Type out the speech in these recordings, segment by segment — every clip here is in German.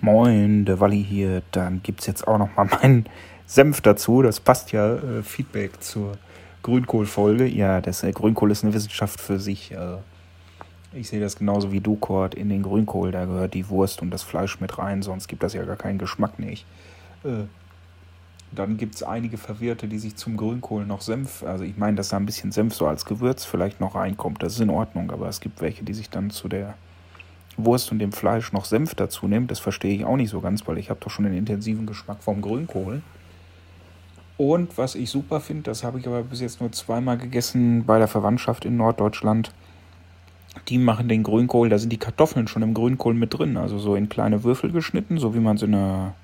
Moin, der Walli hier. Dann gibt es jetzt auch noch mal meinen Senf dazu. Das passt ja, äh, Feedback zur Grünkohl-Folge. Ja, das äh, Grünkohl ist eine Wissenschaft für sich. Äh, ich sehe das genauso wie du, Kurt. In den Grünkohl, da gehört die Wurst und das Fleisch mit rein, sonst gibt das ja gar keinen Geschmack nicht. Äh, dann gibt es einige Verwirrte, die sich zum Grünkohl noch Senf, also ich meine, dass da ein bisschen Senf so als Gewürz vielleicht noch reinkommt. Das ist in Ordnung, aber es gibt welche, die sich dann zu der Wurst und dem Fleisch noch Senf dazu nimmt. Das verstehe ich auch nicht so ganz, weil ich habe doch schon den intensiven Geschmack vom Grünkohl. Und was ich super finde, das habe ich aber bis jetzt nur zweimal gegessen bei der Verwandtschaft in Norddeutschland. Die machen den Grünkohl, da sind die Kartoffeln schon im Grünkohl mit drin, also so in kleine Würfel geschnitten, so wie man so eine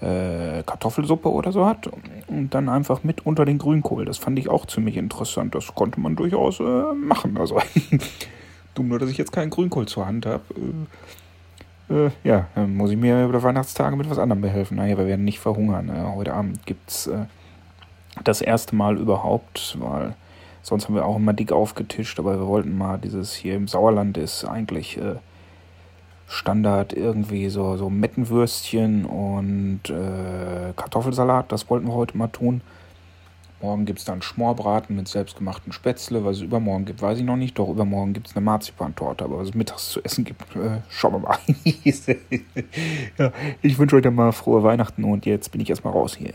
äh, Kartoffelsuppe oder so hat und dann einfach mit unter den Grünkohl. Das fand ich auch ziemlich interessant. Das konnte man durchaus äh, machen. Also dumm nur, dass ich jetzt keinen Grünkohl zur Hand habe. Äh, äh, ja, dann muss ich mir über Weihnachtstage mit was anderem behelfen. Naja, wir werden nicht verhungern. Äh, heute Abend gibt es äh, das erste Mal überhaupt, weil sonst haben wir auch immer dick aufgetischt, aber wir wollten mal dieses hier im Sauerland ist eigentlich äh, Standard irgendwie so, so Mettenwürstchen und äh, Kartoffelsalat. Das wollten wir heute mal tun. Morgen gibt es dann Schmorbraten mit selbstgemachten Spätzle. Was es übermorgen gibt, weiß ich noch nicht. Doch übermorgen gibt es eine Marzipantorte. Aber was es mittags zu essen gibt, äh, schauen wir mal. ja, ich wünsche euch dann mal frohe Weihnachten und jetzt bin ich erstmal raus hier.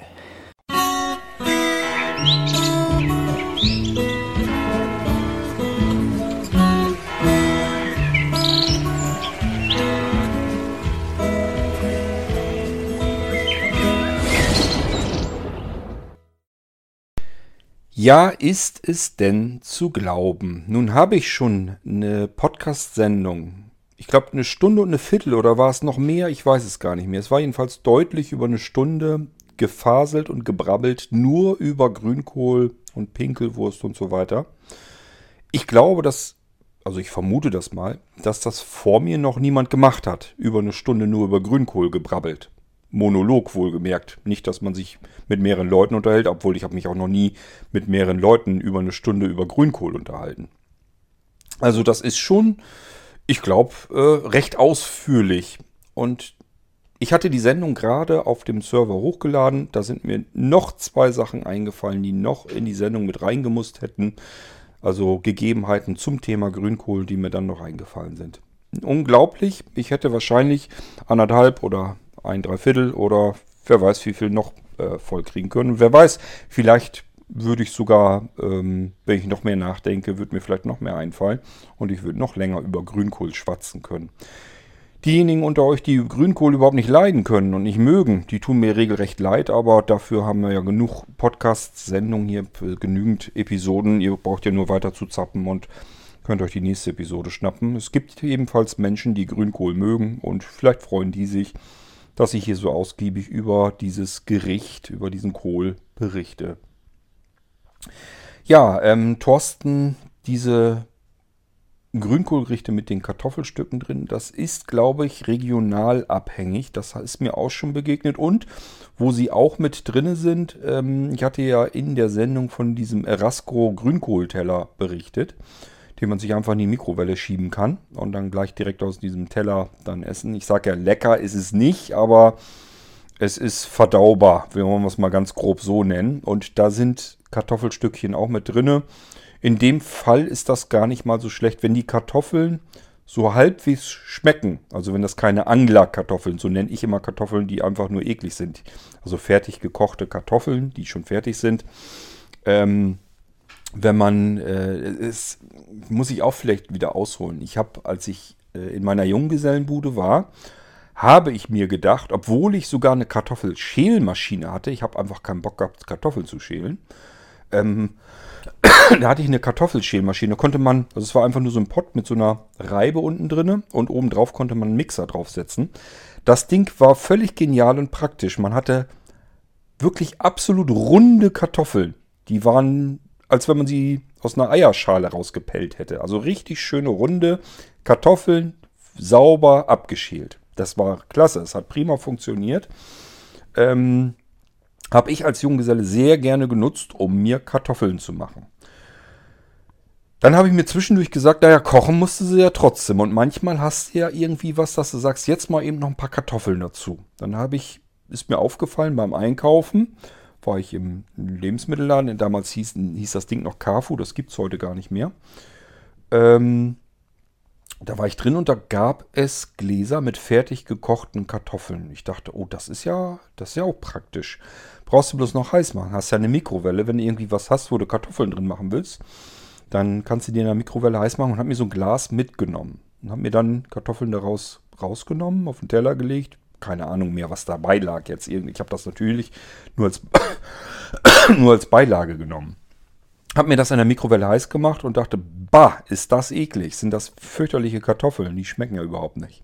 Ja, ist es denn zu glauben? Nun habe ich schon eine Podcast-Sendung. Ich glaube, eine Stunde und eine Viertel oder war es noch mehr? Ich weiß es gar nicht mehr. Es war jedenfalls deutlich über eine Stunde gefaselt und gebrabbelt, nur über Grünkohl und Pinkelwurst und so weiter. Ich glaube, dass, also ich vermute das mal, dass das vor mir noch niemand gemacht hat. Über eine Stunde nur über Grünkohl gebrabbelt. Monolog wohlgemerkt. Nicht, dass man sich mit mehreren Leuten unterhält, obwohl ich habe mich auch noch nie mit mehreren Leuten über eine Stunde über Grünkohl unterhalten. Also das ist schon, ich glaube, äh, recht ausführlich. Und ich hatte die Sendung gerade auf dem Server hochgeladen. Da sind mir noch zwei Sachen eingefallen, die noch in die Sendung mit reingemusst hätten. Also Gegebenheiten zum Thema Grünkohl, die mir dann noch eingefallen sind. Unglaublich. Ich hätte wahrscheinlich anderthalb oder ein Dreiviertel oder wer weiß, wie viel noch äh, voll kriegen können. Wer weiß, vielleicht würde ich sogar, ähm, wenn ich noch mehr nachdenke, würde mir vielleicht noch mehr einfallen und ich würde noch länger über Grünkohl schwatzen können. Diejenigen unter euch, die Grünkohl überhaupt nicht leiden können und nicht mögen, die tun mir regelrecht leid, aber dafür haben wir ja genug Podcasts, Sendungen hier, genügend Episoden. Ihr braucht ja nur weiter zu zappen und könnt euch die nächste Episode schnappen. Es gibt ebenfalls Menschen, die Grünkohl mögen und vielleicht freuen die sich, dass ich hier so ausgiebig über dieses Gericht, über diesen Kohl berichte. Ja, ähm, Thorsten, diese Grünkohlgerichte mit den Kartoffelstücken drin, das ist, glaube ich, regional abhängig. Das ist mir auch schon begegnet. Und wo sie auch mit drin sind, ähm, ich hatte ja in der Sendung von diesem Erasco Grünkohlteller berichtet den man sich einfach in die Mikrowelle schieben kann und dann gleich direkt aus diesem Teller dann essen. Ich sage ja, lecker ist es nicht, aber es ist verdaubar, wenn wir es mal ganz grob so nennen. Und da sind Kartoffelstückchen auch mit drinne. In dem Fall ist das gar nicht mal so schlecht, wenn die Kartoffeln so halbwegs schmecken. Also wenn das keine Anglerkartoffeln, so nenne ich immer Kartoffeln, die einfach nur eklig sind. Also fertig gekochte Kartoffeln, die schon fertig sind. Ähm, wenn man, äh, es muss ich auch vielleicht wieder ausholen. Ich habe, als ich äh, in meiner Junggesellenbude war, habe ich mir gedacht, obwohl ich sogar eine Kartoffelschälmaschine hatte, ich habe einfach keinen Bock gehabt, Kartoffeln zu schälen, ähm, da hatte ich eine Kartoffelschälmaschine. Da konnte man, also es war einfach nur so ein Pott mit so einer Reibe unten drin und oben drauf konnte man einen Mixer draufsetzen. Das Ding war völlig genial und praktisch. Man hatte wirklich absolut runde Kartoffeln. Die waren als wenn man sie aus einer Eierschale rausgepellt hätte. Also richtig schöne runde Kartoffeln, sauber abgeschält. Das war klasse, es hat prima funktioniert. Ähm, Habe ich als Junggeselle sehr gerne genutzt, um mir Kartoffeln zu machen. Dann habe ich mir zwischendurch gesagt, naja, kochen musste sie ja trotzdem. Und manchmal hast du ja irgendwie was, dass du sagst, jetzt mal eben noch ein paar Kartoffeln dazu. Dann habe ich, ist mir aufgefallen beim Einkaufen, war ich im Lebensmittelladen. Damals hieß, hieß das Ding noch Carfu, das gibt es heute gar nicht mehr. Ähm, da war ich drin und da gab es Gläser mit fertig gekochten Kartoffeln. Ich dachte, oh, das ist ja, das ist ja auch praktisch. Brauchst du bloß noch heiß machen. Hast ja eine Mikrowelle, wenn du irgendwie was hast, wo du Kartoffeln drin machen willst dann kannst du die in der Mikrowelle heiß machen und habe mir so ein Glas mitgenommen. Und habe mir dann Kartoffeln daraus rausgenommen, auf den Teller gelegt. Keine Ahnung mehr, was dabei lag jetzt. Ich habe das natürlich nur als, nur als Beilage genommen. Habe mir das in der Mikrowelle heiß gemacht und dachte, bah, ist das eklig. Sind das fürchterliche Kartoffeln. Die schmecken ja überhaupt nicht.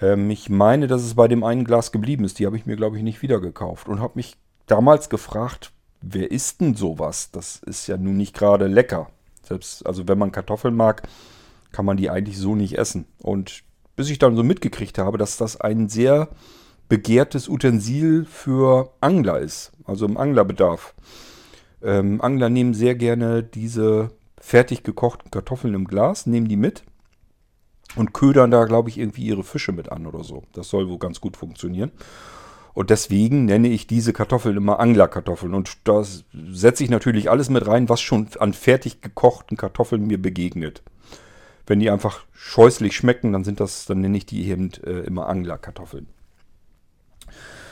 Ähm, ich meine, dass es bei dem einen Glas geblieben ist. Die habe ich mir, glaube ich, nicht wieder gekauft. Und habe mich damals gefragt, wer isst denn sowas? Das ist ja nun nicht gerade lecker. Selbst, also wenn man Kartoffeln mag, kann man die eigentlich so nicht essen. Und bis ich dann so mitgekriegt habe, dass das ein sehr begehrtes Utensil für Angler ist, also im Anglerbedarf. Ähm, Angler nehmen sehr gerne diese fertig gekochten Kartoffeln im Glas, nehmen die mit und ködern da, glaube ich, irgendwie ihre Fische mit an oder so. Das soll wohl ganz gut funktionieren. Und deswegen nenne ich diese Kartoffeln immer Anglerkartoffeln. Und da setze ich natürlich alles mit rein, was schon an fertig gekochten Kartoffeln mir begegnet. Wenn die einfach scheußlich schmecken, dann sind das, dann nenne ich die eben äh, immer Anglerkartoffeln.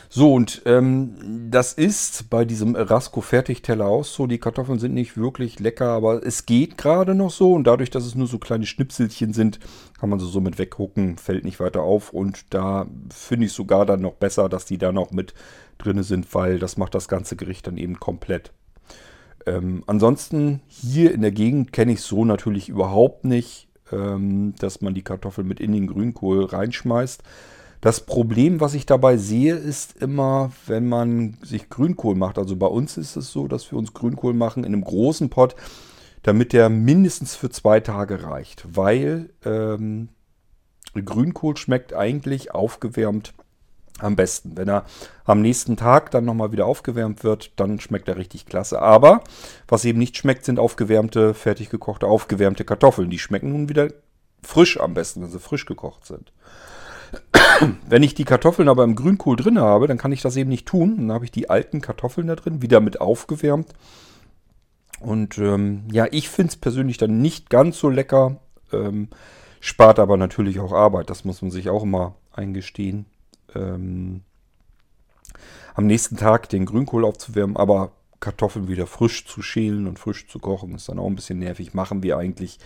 So, und ähm, das ist bei diesem Rasco Fertigteller auch so. Die Kartoffeln sind nicht wirklich lecker, aber es geht gerade noch so. Und dadurch, dass es nur so kleine Schnipselchen sind, kann man sie so mit weggucken, fällt nicht weiter auf. Und da finde ich sogar dann noch besser, dass die da noch mit drin sind, weil das macht das ganze Gericht dann eben komplett. Ähm, ansonsten hier in der Gegend kenne ich so natürlich überhaupt nicht, ähm, dass man die Kartoffeln mit in den Grünkohl reinschmeißt. Das Problem, was ich dabei sehe, ist immer, wenn man sich Grünkohl macht. Also bei uns ist es so, dass wir uns Grünkohl machen in einem großen Pott, damit der mindestens für zwei Tage reicht. Weil ähm, Grünkohl schmeckt eigentlich aufgewärmt am besten. Wenn er am nächsten Tag dann nochmal wieder aufgewärmt wird, dann schmeckt er richtig klasse. Aber was eben nicht schmeckt, sind aufgewärmte, fertig gekochte, aufgewärmte Kartoffeln. Die schmecken nun wieder frisch am besten, wenn sie frisch gekocht sind. Wenn ich die Kartoffeln aber im Grünkohl drin habe, dann kann ich das eben nicht tun. Dann habe ich die alten Kartoffeln da drin, wieder mit aufgewärmt. Und ähm, ja, ich finde es persönlich dann nicht ganz so lecker. Ähm, spart aber natürlich auch Arbeit. Das muss man sich auch immer eingestehen. Ähm, am nächsten Tag den Grünkohl aufzuwärmen, aber Kartoffeln wieder frisch zu schälen und frisch zu kochen, ist dann auch ein bisschen nervig. Machen wir eigentlich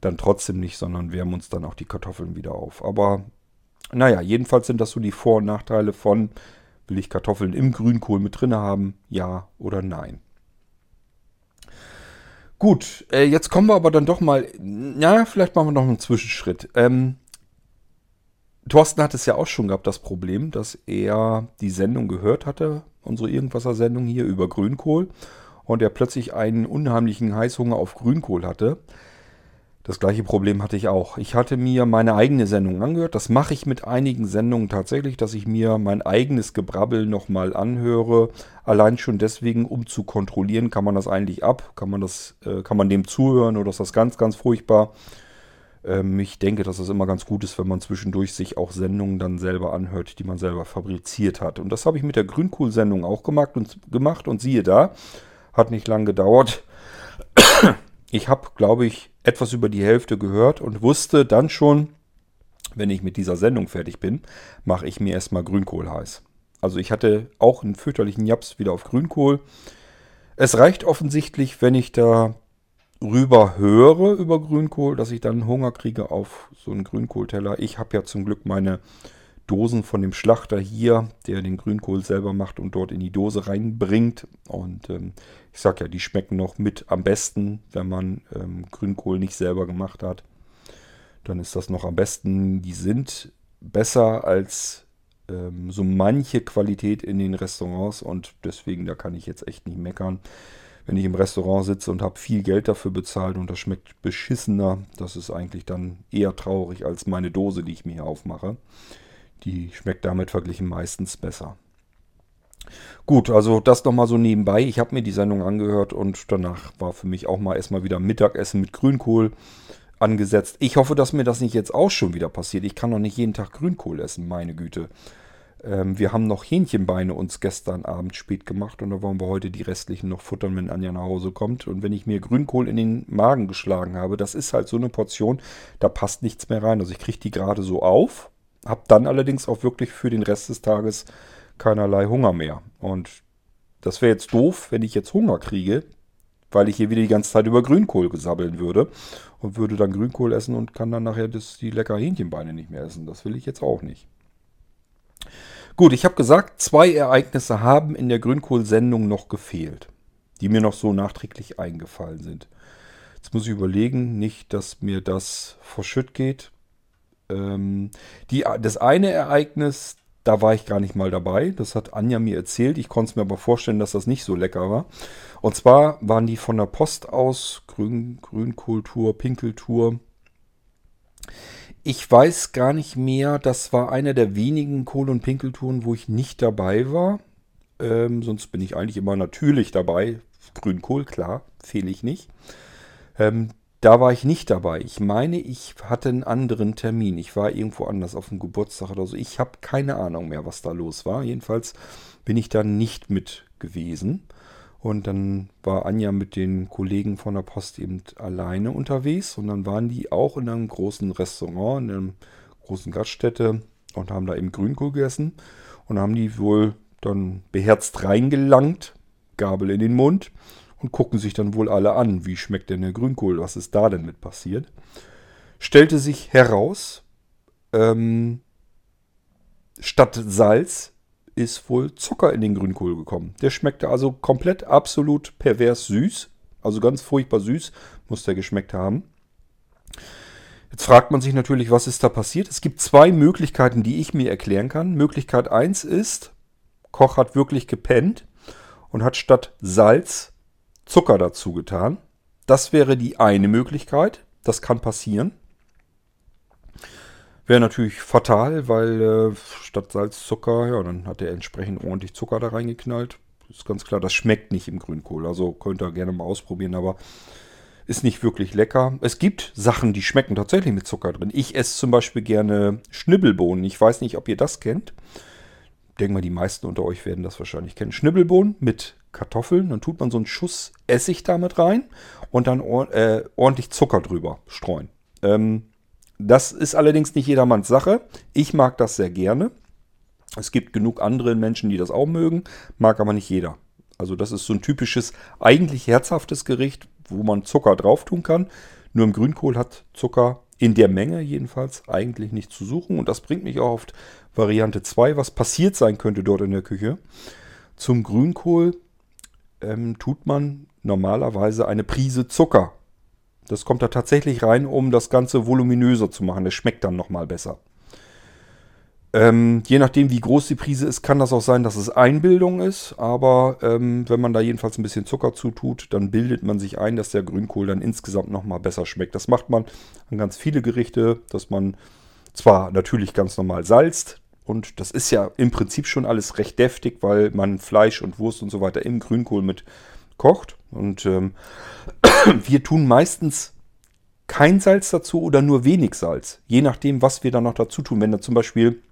dann trotzdem nicht, sondern wärmen uns dann auch die Kartoffeln wieder auf. Aber naja, jedenfalls sind das so die Vor- und Nachteile von, will ich Kartoffeln im Grünkohl mit drin haben, ja oder nein. Gut, äh, jetzt kommen wir aber dann doch mal, ja, vielleicht machen wir noch einen Zwischenschritt. Ähm, Thorsten hat es ja auch schon gehabt, das Problem, dass er die Sendung gehört hatte, unsere Irgendwasser-Sendung hier über Grünkohl, und er plötzlich einen unheimlichen Heißhunger auf Grünkohl hatte. Das gleiche Problem hatte ich auch. Ich hatte mir meine eigene Sendung angehört. Das mache ich mit einigen Sendungen tatsächlich, dass ich mir mein eigenes Gebrabbel nochmal anhöre. Allein schon deswegen, um zu kontrollieren, kann man das eigentlich ab? Kann man, das, äh, kann man dem zuhören oder ist das ganz, ganz furchtbar? Ähm, ich denke, dass es immer ganz gut ist, wenn man zwischendurch sich auch Sendungen dann selber anhört, die man selber fabriziert hat. Und das habe ich mit der Grünkohl-Sendung auch gemacht und, gemacht und siehe da, hat nicht lang gedauert. Ich habe, glaube ich, etwas über die Hälfte gehört und wusste dann schon, wenn ich mit dieser Sendung fertig bin, mache ich mir erstmal Grünkohl heiß. Also ich hatte auch einen fürchterlichen Japs wieder auf Grünkohl. Es reicht offensichtlich, wenn ich da rüber höre über Grünkohl, dass ich dann Hunger kriege auf so einen Grünkohlteller. Ich habe ja zum Glück meine Dosen von dem Schlachter hier, der den Grünkohl selber macht und dort in die Dose reinbringt. Und ähm, ich sag ja, die schmecken noch mit am besten, wenn man ähm, Grünkohl nicht selber gemacht hat. Dann ist das noch am besten. Die sind besser als ähm, so manche Qualität in den Restaurants und deswegen, da kann ich jetzt echt nicht meckern. Wenn ich im Restaurant sitze und habe viel Geld dafür bezahlt und das schmeckt beschissener, das ist eigentlich dann eher traurig als meine Dose, die ich mir hier aufmache. Die schmeckt damit verglichen meistens besser. Gut, also das nochmal so nebenbei. Ich habe mir die Sendung angehört und danach war für mich auch mal erstmal wieder Mittagessen mit Grünkohl angesetzt. Ich hoffe, dass mir das nicht jetzt auch schon wieder passiert. Ich kann doch nicht jeden Tag Grünkohl essen, meine Güte. Ähm, wir haben noch Hähnchenbeine uns gestern Abend spät gemacht und da wollen wir heute die restlichen noch futtern, wenn Anja nach Hause kommt. Und wenn ich mir Grünkohl in den Magen geschlagen habe, das ist halt so eine Portion, da passt nichts mehr rein. Also ich kriege die gerade so auf, habe dann allerdings auch wirklich für den Rest des Tages keinerlei Hunger mehr. Und das wäre jetzt doof, wenn ich jetzt Hunger kriege, weil ich hier wieder die ganze Zeit über Grünkohl gesabbeln würde und würde dann Grünkohl essen und kann dann nachher das, die lecker Hähnchenbeine nicht mehr essen. Das will ich jetzt auch nicht. Gut, ich habe gesagt, zwei Ereignisse haben in der Grünkohl-Sendung noch gefehlt, die mir noch so nachträglich eingefallen sind. Jetzt muss ich überlegen, nicht, dass mir das verschütt geht. Ähm, die, das eine Ereignis, da war ich gar nicht mal dabei. Das hat Anja mir erzählt. Ich konnte es mir aber vorstellen, dass das nicht so lecker war. Und zwar waren die von der Post aus, Grün, Grünkultur, Pinkeltour, ich weiß gar nicht mehr, das war eine der wenigen Kohl- und Pinkeltouren, wo ich nicht dabei war. Ähm, sonst bin ich eigentlich immer natürlich dabei. Grünkohl, klar, fehle ich nicht. Ähm, da war ich nicht dabei. Ich meine, ich hatte einen anderen Termin. Ich war irgendwo anders auf dem Geburtstag oder so. Ich habe keine Ahnung mehr, was da los war. Jedenfalls bin ich da nicht mit gewesen. Und dann war Anja mit den Kollegen von der Post eben alleine unterwegs. Und dann waren die auch in einem großen Restaurant, in einer großen Gaststätte und haben da eben Grünkohl gegessen. Und haben die wohl dann beherzt reingelangt, Gabel in den Mund und gucken sich dann wohl alle an, wie schmeckt denn der Grünkohl, was ist da denn mit passiert. Stellte sich heraus, ähm, statt Salz ist wohl Zucker in den Grünkohl gekommen. Der schmeckte also komplett absolut pervers süß. Also ganz furchtbar süß muss der geschmeckt haben. Jetzt fragt man sich natürlich, was ist da passiert? Es gibt zwei Möglichkeiten, die ich mir erklären kann. Möglichkeit 1 ist, Koch hat wirklich gepennt und hat statt Salz Zucker dazu getan. Das wäre die eine Möglichkeit. Das kann passieren. Wäre natürlich fatal, weil äh, statt Salz Zucker, ja, dann hat er entsprechend ordentlich Zucker da reingeknallt. Ist ganz klar, das schmeckt nicht im Grünkohl. Also könnt ihr gerne mal ausprobieren, aber ist nicht wirklich lecker. Es gibt Sachen, die schmecken tatsächlich mit Zucker drin. Ich esse zum Beispiel gerne Schnibbelbohnen. Ich weiß nicht, ob ihr das kennt. Ich denke mal, die meisten unter euch werden das wahrscheinlich kennen. Schnibbelbohnen mit Kartoffeln. Dann tut man so einen Schuss Essig damit rein und dann äh, ordentlich Zucker drüber streuen. Ähm, das ist allerdings nicht jedermanns Sache. Ich mag das sehr gerne. Es gibt genug andere Menschen, die das auch mögen, mag aber nicht jeder. Also das ist so ein typisches, eigentlich herzhaftes Gericht, wo man Zucker drauf tun kann. Nur im Grünkohl hat Zucker in der Menge jedenfalls eigentlich nicht zu suchen. Und das bringt mich auch auf Variante 2, was passiert sein könnte dort in der Küche. Zum Grünkohl ähm, tut man normalerweise eine Prise Zucker das kommt da tatsächlich rein, um das Ganze voluminöser zu machen. Das schmeckt dann nochmal besser. Ähm, je nachdem, wie groß die Prise ist, kann das auch sein, dass es Einbildung ist. Aber ähm, wenn man da jedenfalls ein bisschen Zucker zutut, dann bildet man sich ein, dass der Grünkohl dann insgesamt nochmal besser schmeckt. Das macht man an ganz viele Gerichte, dass man zwar natürlich ganz normal salzt. Und das ist ja im Prinzip schon alles recht deftig, weil man Fleisch und Wurst und so weiter im Grünkohl mit kocht. Und ähm, wir tun meistens kein Salz dazu oder nur wenig Salz. Je nachdem, was wir da noch dazu tun. Wenn da zum Beispiel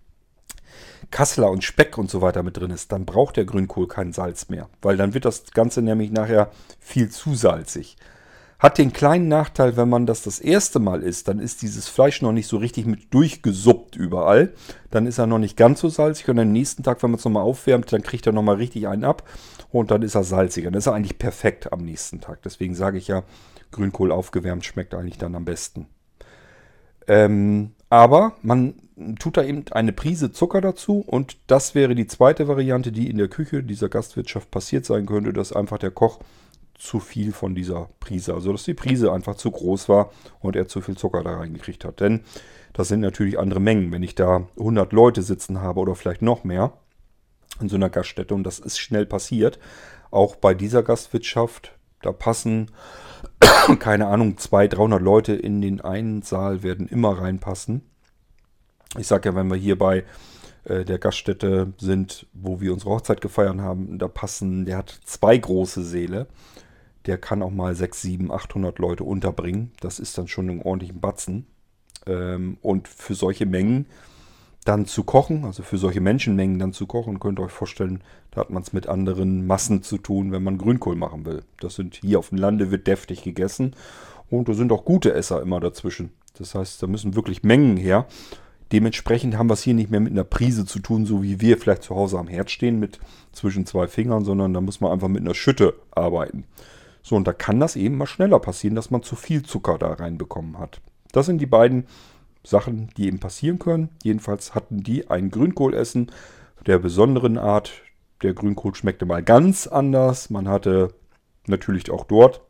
Kassler und Speck und so weiter mit drin ist, dann braucht der Grünkohl kein Salz mehr. Weil dann wird das Ganze nämlich nachher viel zu salzig. Hat den kleinen Nachteil, wenn man das das erste Mal isst, dann ist dieses Fleisch noch nicht so richtig mit durchgesuppt überall. Dann ist er noch nicht ganz so salzig und am nächsten Tag, wenn man es nochmal aufwärmt, dann kriegt er nochmal richtig einen ab und dann ist er salziger. Dann ist er eigentlich perfekt am nächsten Tag. Deswegen sage ich ja, Grünkohl aufgewärmt schmeckt eigentlich dann am besten. Ähm, aber man tut da eben eine Prise Zucker dazu und das wäre die zweite Variante, die in der Küche dieser Gastwirtschaft passiert sein könnte, dass einfach der Koch zu viel von dieser Prise. Also dass die Prise einfach zu groß war und er zu viel Zucker da reingekriegt hat. Denn das sind natürlich andere Mengen. Wenn ich da 100 Leute sitzen habe oder vielleicht noch mehr in so einer Gaststätte und das ist schnell passiert, auch bei dieser Gastwirtschaft, da passen, keine Ahnung, 200, 300 Leute in den einen Saal werden immer reinpassen. Ich sage ja, wenn wir hier bei äh, der Gaststätte sind, wo wir unsere Hochzeit gefeiert haben. Da passen, der hat zwei große Säle. Der kann auch mal 6, 7, 800 Leute unterbringen. Das ist dann schon einen ordentlichen Batzen. Ähm, und für solche Mengen dann zu kochen, also für solche Menschenmengen dann zu kochen, könnt ihr euch vorstellen, da hat man es mit anderen Massen zu tun, wenn man Grünkohl machen will. Das sind hier auf dem Lande wird deftig gegessen und da sind auch gute Esser immer dazwischen. Das heißt, da müssen wirklich Mengen her. Dementsprechend haben wir es hier nicht mehr mit einer Prise zu tun, so wie wir vielleicht zu Hause am Herd stehen mit zwischen zwei Fingern, sondern da muss man einfach mit einer Schütte arbeiten. So, und da kann das eben mal schneller passieren, dass man zu viel Zucker da reinbekommen hat. Das sind die beiden Sachen, die eben passieren können. Jedenfalls hatten die ein Grünkohlessen der besonderen Art. Der Grünkohl schmeckte mal ganz anders. Man hatte natürlich auch dort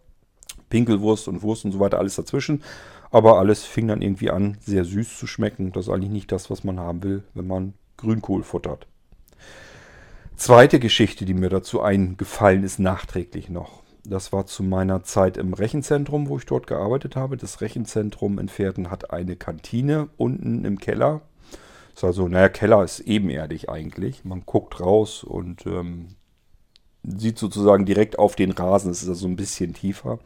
Pinkelwurst und Wurst und so weiter, alles dazwischen. Aber alles fing dann irgendwie an, sehr süß zu schmecken. Das ist eigentlich nicht das, was man haben will, wenn man Grünkohl futtert. Zweite Geschichte, die mir dazu eingefallen ist, nachträglich noch. Das war zu meiner Zeit im Rechenzentrum, wo ich dort gearbeitet habe. Das Rechenzentrum in Pferden hat eine Kantine unten im Keller. Ist also, naja, Keller ist ebenerdig eigentlich. Man guckt raus und ähm, sieht sozusagen direkt auf den Rasen. Es ist also ein bisschen tiefer.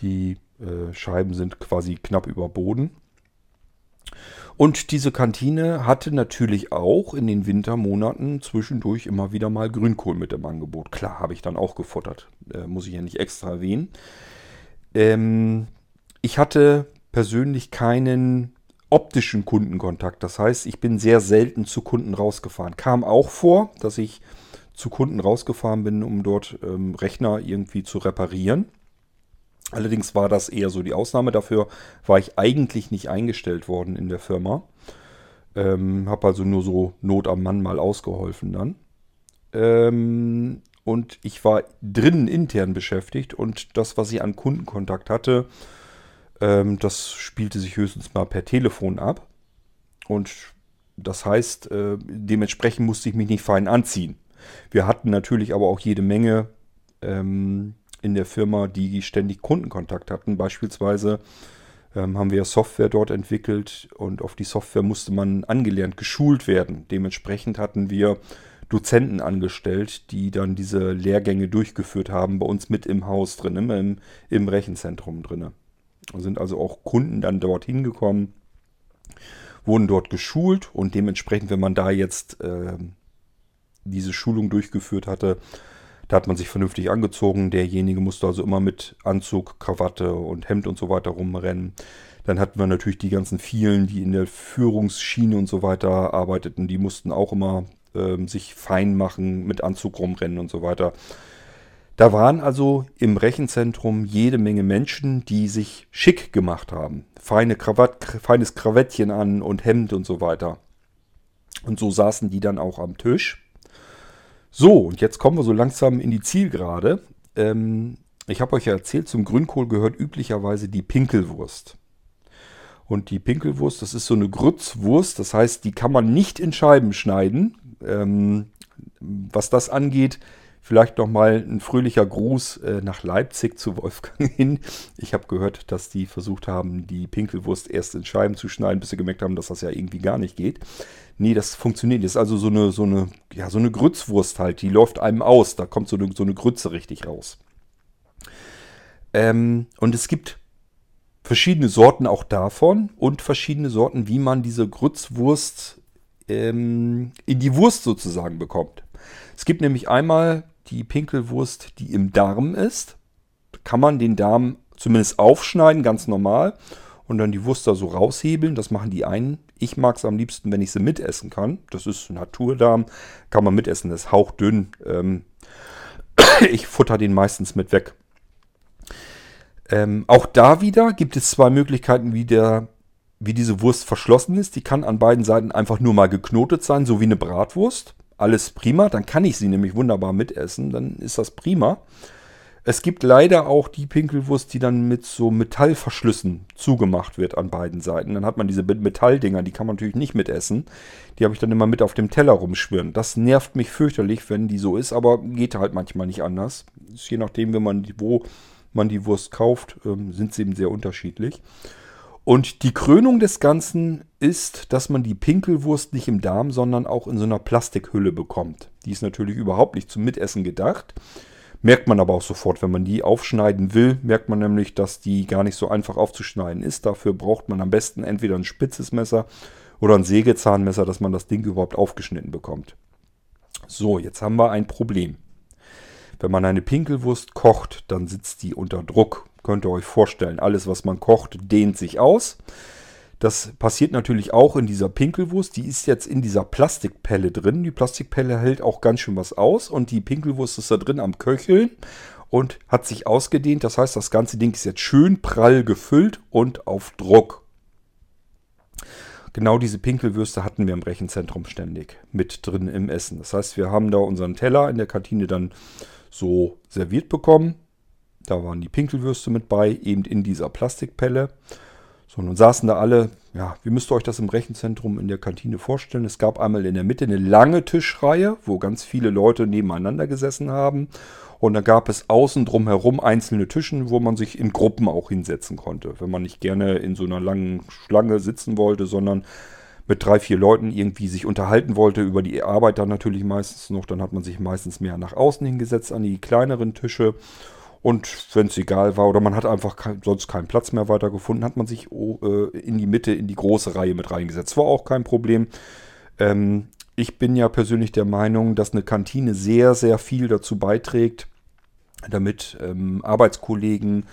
Die äh, Scheiben sind quasi knapp über Boden. Und diese Kantine hatte natürlich auch in den Wintermonaten zwischendurch immer wieder mal Grünkohl mit im Angebot. Klar, habe ich dann auch gefuttert. Äh, muss ich ja nicht extra erwähnen. Ähm, ich hatte persönlich keinen optischen Kundenkontakt. Das heißt, ich bin sehr selten zu Kunden rausgefahren. Kam auch vor, dass ich zu Kunden rausgefahren bin, um dort ähm, Rechner irgendwie zu reparieren. Allerdings war das eher so die Ausnahme. Dafür war ich eigentlich nicht eingestellt worden in der Firma. Ähm, habe also nur so Not am Mann mal ausgeholfen dann. Ähm, und ich war drinnen intern beschäftigt und das, was ich an Kundenkontakt hatte, ähm, das spielte sich höchstens mal per Telefon ab. Und das heißt, äh, dementsprechend musste ich mich nicht fein anziehen. Wir hatten natürlich aber auch jede Menge ähm, in der Firma, die ständig Kundenkontakt hatten. Beispielsweise ähm, haben wir Software dort entwickelt und auf die Software musste man angelernt, geschult werden. Dementsprechend hatten wir Dozenten angestellt, die dann diese Lehrgänge durchgeführt haben, bei uns mit im Haus drin, im, im Rechenzentrum drin. Da sind also auch Kunden dann dort hingekommen, wurden dort geschult und dementsprechend, wenn man da jetzt äh, diese Schulung durchgeführt hatte, da hat man sich vernünftig angezogen. Derjenige musste also immer mit Anzug, Krawatte und Hemd und so weiter rumrennen. Dann hatten wir natürlich die ganzen vielen, die in der Führungsschiene und so weiter arbeiteten. Die mussten auch immer äh, sich fein machen, mit Anzug rumrennen und so weiter. Da waren also im Rechenzentrum jede Menge Menschen, die sich schick gemacht haben. Feine Krawatt, feines Krawettchen an und Hemd und so weiter. Und so saßen die dann auch am Tisch so, und jetzt kommen wir so langsam in die Zielgerade. Ähm, ich habe euch ja erzählt, zum Grünkohl gehört üblicherweise die Pinkelwurst. Und die Pinkelwurst, das ist so eine Grützwurst, das heißt, die kann man nicht in Scheiben schneiden. Ähm, was das angeht, vielleicht nochmal ein fröhlicher Gruß äh, nach Leipzig zu Wolfgang hin. Ich habe gehört, dass die versucht haben, die Pinkelwurst erst in Scheiben zu schneiden, bis sie gemerkt haben, dass das ja irgendwie gar nicht geht. Nee, das funktioniert. Das ist also so eine, so eine, ja, so eine Grützwurst halt. Die läuft einem aus. Da kommt so eine, so eine Grütze richtig raus. Ähm, und es gibt verschiedene Sorten auch davon und verschiedene Sorten, wie man diese Grützwurst ähm, in die Wurst sozusagen bekommt. Es gibt nämlich einmal die Pinkelwurst, die im Darm ist. Kann man den Darm zumindest aufschneiden, ganz normal und dann die Wurst da so raushebeln. Das machen die einen. Ich mag es am liebsten, wenn ich sie mitessen kann. Das ist Naturdarm, kann man mitessen, das ist hauchdünn. Ähm ich futter den meistens mit weg. Ähm, auch da wieder gibt es zwei Möglichkeiten, wie, der, wie diese Wurst verschlossen ist. Die kann an beiden Seiten einfach nur mal geknotet sein, so wie eine Bratwurst. Alles prima, dann kann ich sie nämlich wunderbar mitessen, dann ist das prima. Es gibt leider auch die Pinkelwurst, die dann mit so Metallverschlüssen zugemacht wird an beiden Seiten. Dann hat man diese Metalldinger, die kann man natürlich nicht mitessen. Die habe ich dann immer mit auf dem Teller rumschwirren. Das nervt mich fürchterlich, wenn die so ist, aber geht halt manchmal nicht anders. Je nachdem, wenn man wo man die Wurst kauft, ähm, sind sie eben sehr unterschiedlich. Und die Krönung des Ganzen ist, dass man die Pinkelwurst nicht im Darm, sondern auch in so einer Plastikhülle bekommt. Die ist natürlich überhaupt nicht zum Mitessen gedacht. Merkt man aber auch sofort, wenn man die aufschneiden will, merkt man nämlich, dass die gar nicht so einfach aufzuschneiden ist. Dafür braucht man am besten entweder ein spitzes Messer oder ein Sägezahnmesser, dass man das Ding überhaupt aufgeschnitten bekommt. So, jetzt haben wir ein Problem. Wenn man eine Pinkelwurst kocht, dann sitzt die unter Druck. Könnt ihr euch vorstellen, alles, was man kocht, dehnt sich aus. Das passiert natürlich auch in dieser Pinkelwurst. Die ist jetzt in dieser Plastikpelle drin. Die Plastikpelle hält auch ganz schön was aus und die Pinkelwurst ist da drin am Köcheln und hat sich ausgedehnt. Das heißt, das ganze Ding ist jetzt schön prall gefüllt und auf Druck. Genau diese Pinkelwürste hatten wir im Rechenzentrum ständig mit drin im Essen. Das heißt, wir haben da unseren Teller in der Kantine dann so serviert bekommen. Da waren die Pinkelwürste mit bei, eben in dieser Plastikpelle. So, nun saßen da alle, ja, wie müsst ihr euch das im Rechenzentrum in der Kantine vorstellen? Es gab einmal in der Mitte eine lange Tischreihe, wo ganz viele Leute nebeneinander gesessen haben. Und da gab es außen drumherum einzelne Tischen, wo man sich in Gruppen auch hinsetzen konnte. Wenn man nicht gerne in so einer langen Schlange sitzen wollte, sondern mit drei, vier Leuten irgendwie sich unterhalten wollte, über die Arbeit dann natürlich meistens noch, dann hat man sich meistens mehr nach außen hingesetzt an die kleineren Tische. Und wenn es egal war oder man hat einfach kein, sonst keinen Platz mehr weiter gefunden, hat man sich oh, äh, in die Mitte, in die große Reihe mit reingesetzt. War auch kein Problem. Ähm, ich bin ja persönlich der Meinung, dass eine Kantine sehr, sehr viel dazu beiträgt, damit ähm, Arbeitskollegen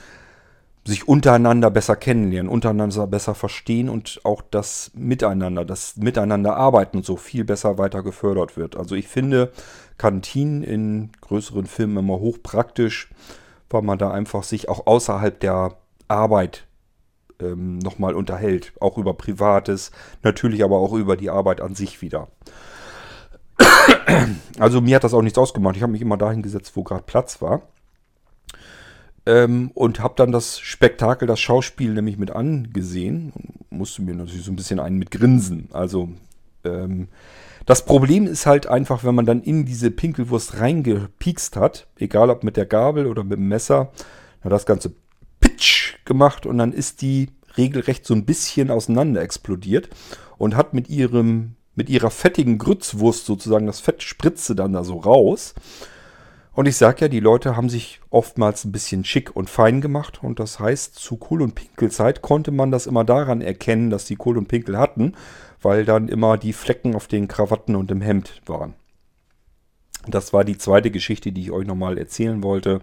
sich untereinander besser kennenlernen, untereinander besser verstehen und auch das Miteinander, das Miteinander arbeiten so viel besser weiter gefördert wird. Also ich finde Kantinen in größeren Filmen immer hochpraktisch, weil man da einfach sich auch außerhalb der Arbeit ähm, nochmal unterhält. Auch über Privates, natürlich aber auch über die Arbeit an sich wieder. Also mir hat das auch nichts ausgemacht. Ich habe mich immer dahin gesetzt, wo gerade Platz war. Ähm, und habe dann das Spektakel, das Schauspiel nämlich mit angesehen. Musste mir natürlich so ein bisschen einen mit grinsen. Also ähm, das Problem ist halt einfach, wenn man dann in diese Pinkelwurst reingepiekst hat, egal ob mit der Gabel oder mit dem Messer, hat das Ganze pitch gemacht und dann ist die regelrecht so ein bisschen auseinander explodiert und hat mit ihrem mit ihrer fettigen Grützwurst sozusagen das Fett spritze dann da so raus und ich sage ja, die Leute haben sich oftmals ein bisschen schick und fein gemacht. Und das heißt, zu Kohl- und Pinkelzeit konnte man das immer daran erkennen, dass die Kohl und Pinkel hatten, weil dann immer die Flecken auf den Krawatten und im Hemd waren. Das war die zweite Geschichte, die ich euch nochmal erzählen wollte.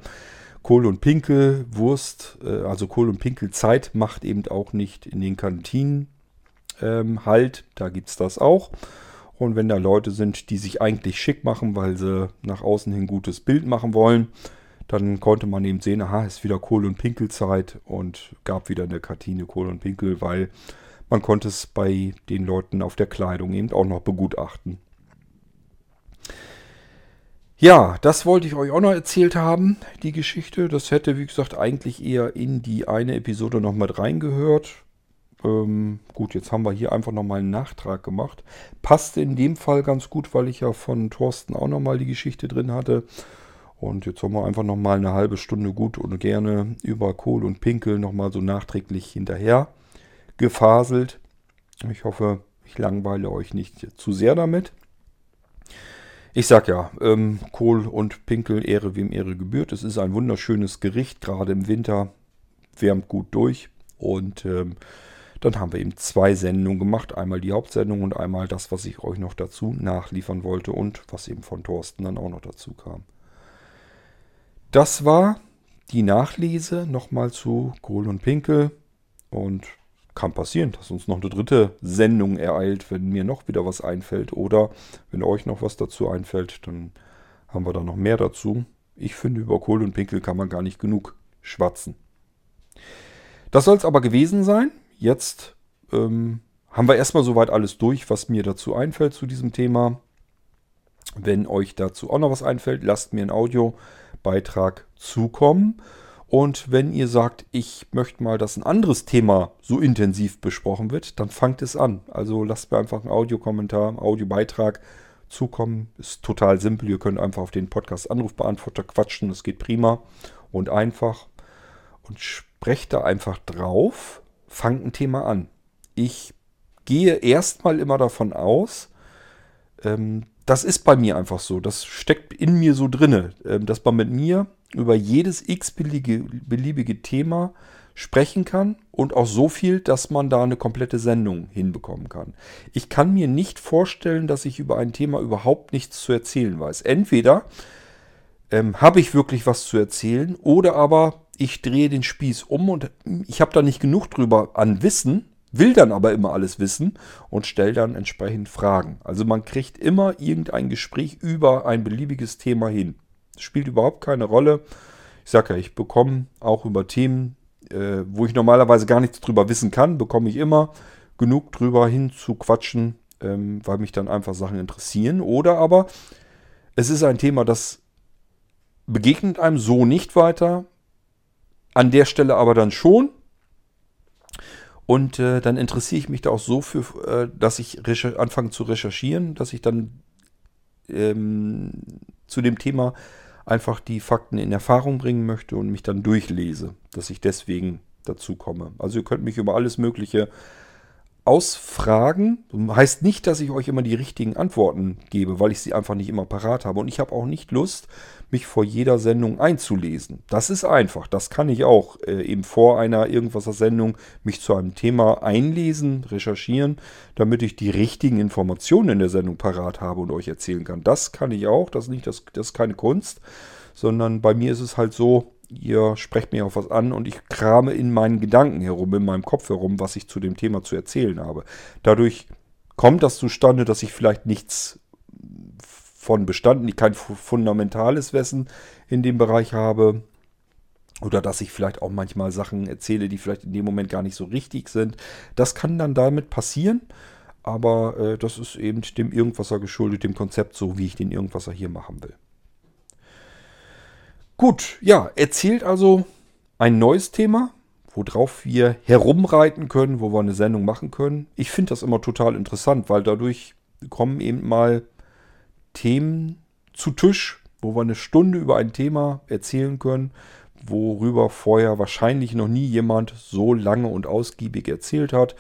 Kohl- und Pinkelwurst, äh, also Kohl- und Pinkelzeit macht eben auch nicht in den Kantinen ähm, halt. Da gibt es das auch. Und wenn da Leute sind, die sich eigentlich schick machen, weil sie nach außen hin gutes Bild machen wollen, dann konnte man eben sehen, aha, ist wieder Kohl- und Pinkelzeit und gab wieder eine Kartine Kohl und Pinkel, weil man konnte es bei den Leuten auf der Kleidung eben auch noch begutachten. Ja, das wollte ich euch auch noch erzählt haben, die Geschichte. Das hätte, wie gesagt, eigentlich eher in die eine Episode noch mit reingehört. Ähm, gut, jetzt haben wir hier einfach nochmal einen Nachtrag gemacht. Passte in dem Fall ganz gut, weil ich ja von Thorsten auch nochmal die Geschichte drin hatte. Und jetzt haben wir einfach nochmal eine halbe Stunde gut und gerne über Kohl und Pinkel nochmal so nachträglich hinterher gefaselt. Ich hoffe, ich langweile euch nicht zu sehr damit. Ich sag ja, ähm, Kohl und Pinkel, Ehre wem Ehre gebührt. Es ist ein wunderschönes Gericht, gerade im Winter, wärmt gut durch. Und ähm, dann haben wir eben zwei Sendungen gemacht. Einmal die Hauptsendung und einmal das, was ich euch noch dazu nachliefern wollte und was eben von Thorsten dann auch noch dazu kam. Das war die Nachlese nochmal zu Kohl und Pinkel. Und kann passieren, dass uns noch eine dritte Sendung ereilt, wenn mir noch wieder was einfällt. Oder wenn euch noch was dazu einfällt, dann haben wir da noch mehr dazu. Ich finde, über Kohl und Pinkel kann man gar nicht genug schwatzen. Das soll es aber gewesen sein jetzt ähm, haben wir erstmal soweit alles durch, was mir dazu einfällt zu diesem Thema. Wenn euch dazu auch noch was einfällt, lasst mir einen Audiobeitrag zukommen. Und wenn ihr sagt, ich möchte mal, dass ein anderes Thema so intensiv besprochen wird, dann fangt es an. Also lasst mir einfach einen Audiokommentar, einen Audiobeitrag zukommen. Ist total simpel. Ihr könnt einfach auf den Podcast Anrufbeantworter quatschen. Das geht prima und einfach. Und sprecht da einfach drauf, fangt ein Thema an. Ich gehe erstmal immer davon aus, ähm, das ist bei mir einfach so. Das steckt in mir so drinne, ähm, dass man mit mir über jedes x-beliebige beliebige Thema sprechen kann und auch so viel, dass man da eine komplette Sendung hinbekommen kann. Ich kann mir nicht vorstellen, dass ich über ein Thema überhaupt nichts zu erzählen weiß. Entweder ähm, habe ich wirklich was zu erzählen oder aber ich drehe den Spieß um und ich habe da nicht genug drüber an Wissen, will dann aber immer alles wissen und stelle dann entsprechend Fragen. Also man kriegt immer irgendein Gespräch über ein beliebiges Thema hin. Das spielt überhaupt keine Rolle. Ich sage ja, ich bekomme auch über Themen, äh, wo ich normalerweise gar nichts drüber wissen kann, bekomme ich immer genug drüber hin zu quatschen, ähm, weil mich dann einfach Sachen interessieren. Oder aber es ist ein Thema, das begegnet einem so nicht weiter, an der Stelle aber dann schon. Und äh, dann interessiere ich mich da auch so für, äh, dass ich anfange zu recherchieren, dass ich dann ähm, zu dem Thema einfach die Fakten in Erfahrung bringen möchte und mich dann durchlese, dass ich deswegen dazu komme. Also ihr könnt mich über alles Mögliche ausfragen. Heißt nicht, dass ich euch immer die richtigen Antworten gebe, weil ich sie einfach nicht immer parat habe. Und ich habe auch nicht Lust, mich vor jeder Sendung einzulesen. Das ist einfach. Das kann ich auch äh, eben vor einer irgendwaser Sendung mich zu einem Thema einlesen, recherchieren, damit ich die richtigen Informationen in der Sendung parat habe und euch erzählen kann. Das kann ich auch. Das nicht, das, das ist keine Kunst, sondern bei mir ist es halt so, ihr sprecht mir auf was an und ich krame in meinen Gedanken herum, in meinem Kopf herum, was ich zu dem Thema zu erzählen habe. Dadurch kommt das zustande, dass ich vielleicht nichts von bestanden, kein fundamentales Wissen in dem Bereich habe. Oder dass ich vielleicht auch manchmal Sachen erzähle, die vielleicht in dem Moment gar nicht so richtig sind. Das kann dann damit passieren. Aber äh, das ist eben dem Irgendwasser geschuldet, dem Konzept, so wie ich den Irgendwasser hier machen will. Gut, ja, erzählt also ein neues Thema, worauf wir herumreiten können, wo wir eine Sendung machen können. Ich finde das immer total interessant, weil dadurch kommen eben mal Themen zu Tisch, wo wir eine Stunde über ein Thema erzählen können, worüber vorher wahrscheinlich noch nie jemand so lange und ausgiebig erzählt hat.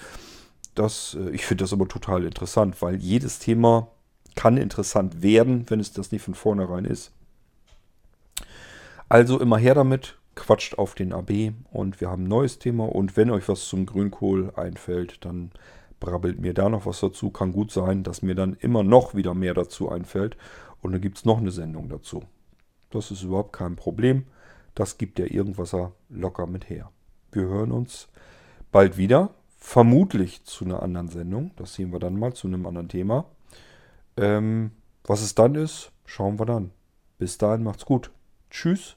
Das, äh, ich finde das immer total interessant, weil jedes Thema kann interessant werden, wenn es das nicht von vornherein ist. Also immer her damit, quatscht auf den AB und wir haben ein neues Thema. Und wenn euch was zum Grünkohl einfällt, dann brabbelt mir da noch was dazu. Kann gut sein, dass mir dann immer noch wieder mehr dazu einfällt. Und dann gibt es noch eine Sendung dazu. Das ist überhaupt kein Problem. Das gibt der Irgendwasser locker mit her. Wir hören uns bald wieder. Vermutlich zu einer anderen Sendung. Das sehen wir dann mal zu einem anderen Thema. Ähm, was es dann ist, schauen wir dann. Bis dahin macht's gut. Tschüss